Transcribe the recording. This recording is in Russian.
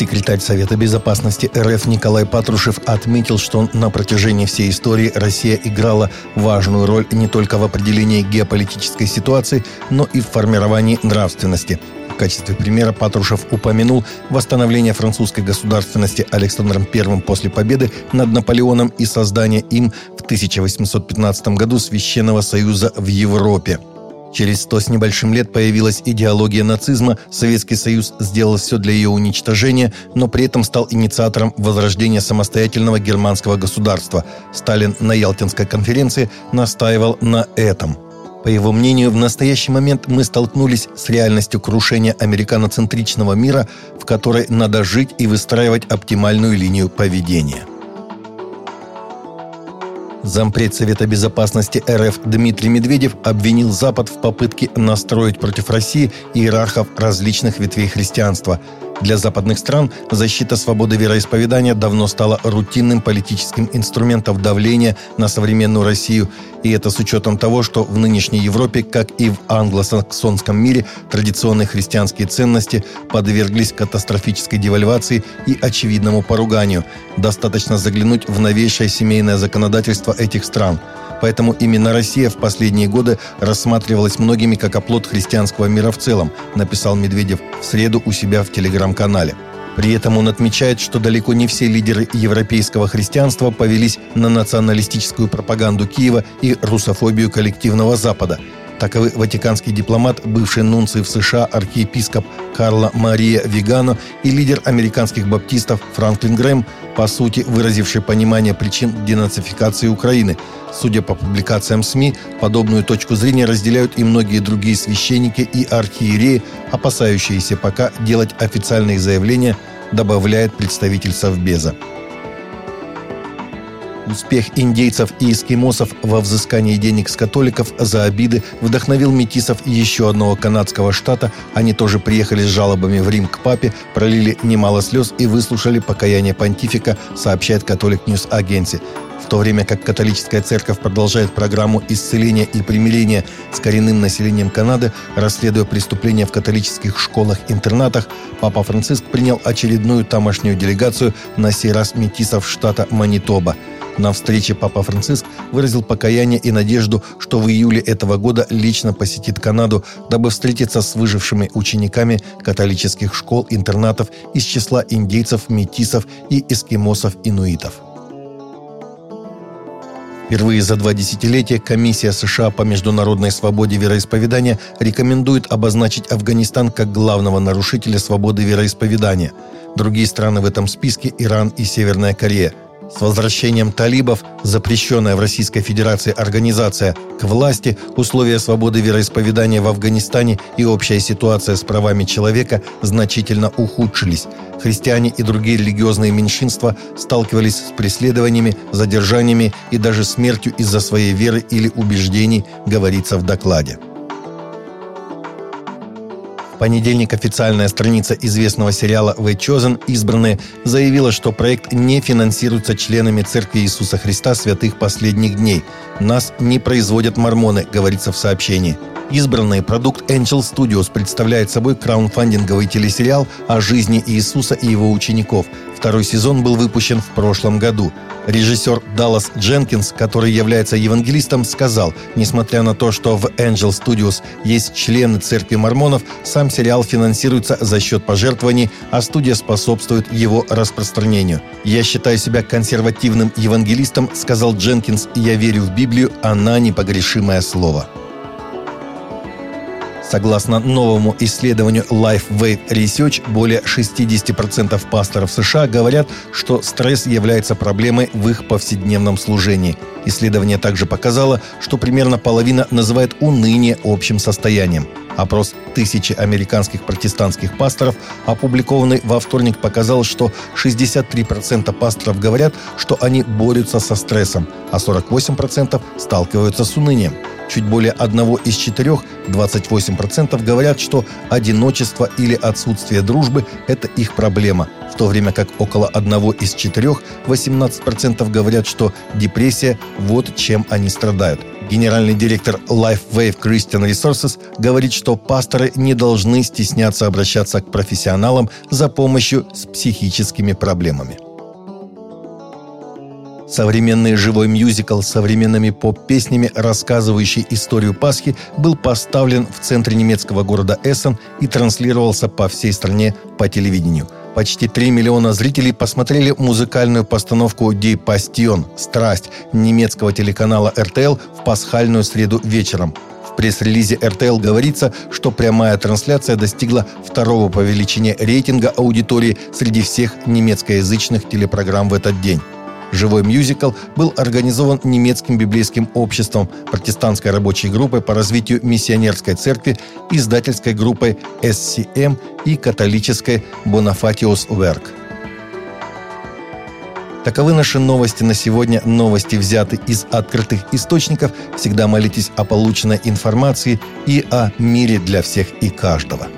Секретарь Совета Безопасности РФ Николай Патрушев отметил, что на протяжении всей истории Россия играла важную роль не только в определении геополитической ситуации, но и в формировании нравственности. В качестве примера Патрушев упомянул восстановление французской государственности Александром I после победы над Наполеоном и создание им в 1815 году Священного Союза в Европе – Через сто с небольшим лет появилась идеология нацизма, Советский Союз сделал все для ее уничтожения, но при этом стал инициатором возрождения самостоятельного германского государства. Сталин на Ялтинской конференции настаивал на этом. По его мнению, в настоящий момент мы столкнулись с реальностью крушения американоцентричного мира, в которой надо жить и выстраивать оптимальную линию поведения. Зампред Совета Безопасности РФ Дмитрий Медведев обвинил Запад в попытке настроить против России иерархов различных ветвей христианства – для западных стран защита свободы вероисповедания давно стала рутинным политическим инструментом давления на современную Россию, и это с учетом того, что в нынешней Европе, как и в англосаксонском мире, традиционные христианские ценности подверглись катастрофической девальвации и очевидному поруганию. Достаточно заглянуть в новейшее семейное законодательство этих стран – Поэтому именно Россия в последние годы рассматривалась многими как оплот христианского мира в целом, написал Медведев в среду у себя в телеграм-канале. При этом он отмечает, что далеко не все лидеры европейского христианства повелись на националистическую пропаганду Киева и русофобию коллективного Запада – Таковы ватиканский дипломат, бывший нунций в США архиепископ Карла Мария Вигано и лидер американских баптистов Франклин Грэм, по сути выразивший понимание причин денацификации Украины. Судя по публикациям СМИ, подобную точку зрения разделяют и многие другие священники и архиереи, опасающиеся пока делать официальные заявления, добавляет представитель Совбеза. Успех индейцев и эскимосов во взыскании денег с католиков за обиды вдохновил метисов еще одного канадского штата. Они тоже приехали с жалобами в Рим к папе, пролили немало слез и выслушали покаяние понтифика, сообщает Catholic News Agency. В то время как католическая церковь продолжает программу исцеления и примирения с коренным населением Канады, расследуя преступления в католических школах-интернатах, Папа Франциск принял очередную тамошнюю делегацию на сей раз метисов штата Манитоба – на встрече Папа Франциск выразил покаяние и надежду, что в июле этого года лично посетит Канаду, дабы встретиться с выжившими учениками католических школ-интернатов из числа индейцев, метисов и эскимосов-инуитов. Впервые за два десятилетия Комиссия США по международной свободе вероисповедания рекомендует обозначить Афганистан как главного нарушителя свободы вероисповедания. Другие страны в этом списке – Иран и Северная Корея – с возвращением талибов, запрещенная в Российской Федерации организация, к власти, условия свободы вероисповедания в Афганистане и общая ситуация с правами человека значительно ухудшились. Христиане и другие религиозные меньшинства сталкивались с преследованиями, задержаниями и даже смертью из-за своей веры или убеждений, говорится в докладе понедельник официальная страница известного сериала «The Chosen» «Избранные» заявила, что проект не финансируется членами Церкви Иисуса Христа святых последних дней. «Нас не производят мормоны», говорится в сообщении. Избранный продукт Angel Studios представляет собой краунфандинговый телесериал о жизни Иисуса и его учеников. Второй сезон был выпущен в прошлом году. Режиссер Даллас Дженкинс, который является евангелистом, сказал, несмотря на то, что в Angel Studios есть члены церкви мормонов, сам сериал финансируется за счет пожертвований, а студия способствует его распространению. «Я считаю себя консервативным евангелистом», — сказал Дженкинс, — «я верю в Библию, она непогрешимое слово». Согласно новому исследованию LifeWeight Research, более 60% пасторов США говорят, что стресс является проблемой в их повседневном служении. Исследование также показало, что примерно половина называет уныние общим состоянием. Опрос тысячи американских протестантских пасторов, опубликованный во вторник, показал, что 63% пасторов говорят, что они борются со стрессом, а 48% сталкиваются с унынием. Чуть более одного из четырех, 28% говорят, что одиночество или отсутствие дружбы – это их проблема, в то время как около одного из четырех, 18% говорят, что депрессия – вот чем они страдают. Генеральный директор LifeWave Christian Resources говорит, что пасторы не должны стесняться обращаться к профессионалам за помощью с психическими проблемами. Современный живой мюзикл с современными поп-песнями, рассказывающий историю Пасхи, был поставлен в центре немецкого города Эссен и транслировался по всей стране по телевидению. Почти 3 миллиона зрителей посмотрели музыкальную постановку «Ди Пастион» «Страсть» немецкого телеканала РТЛ в пасхальную среду вечером. В пресс-релизе РТЛ говорится, что прямая трансляция достигла второго по величине рейтинга аудитории среди всех немецкоязычных телепрограмм в этот день. Живой мюзикл был организован немецким библейским обществом, протестантской рабочей группой по развитию миссионерской церкви, издательской группой SCM и католической Bonafatius Werk. Таковы наши новости на сегодня. Новости взяты из открытых источников. Всегда молитесь о полученной информации и о мире для всех и каждого.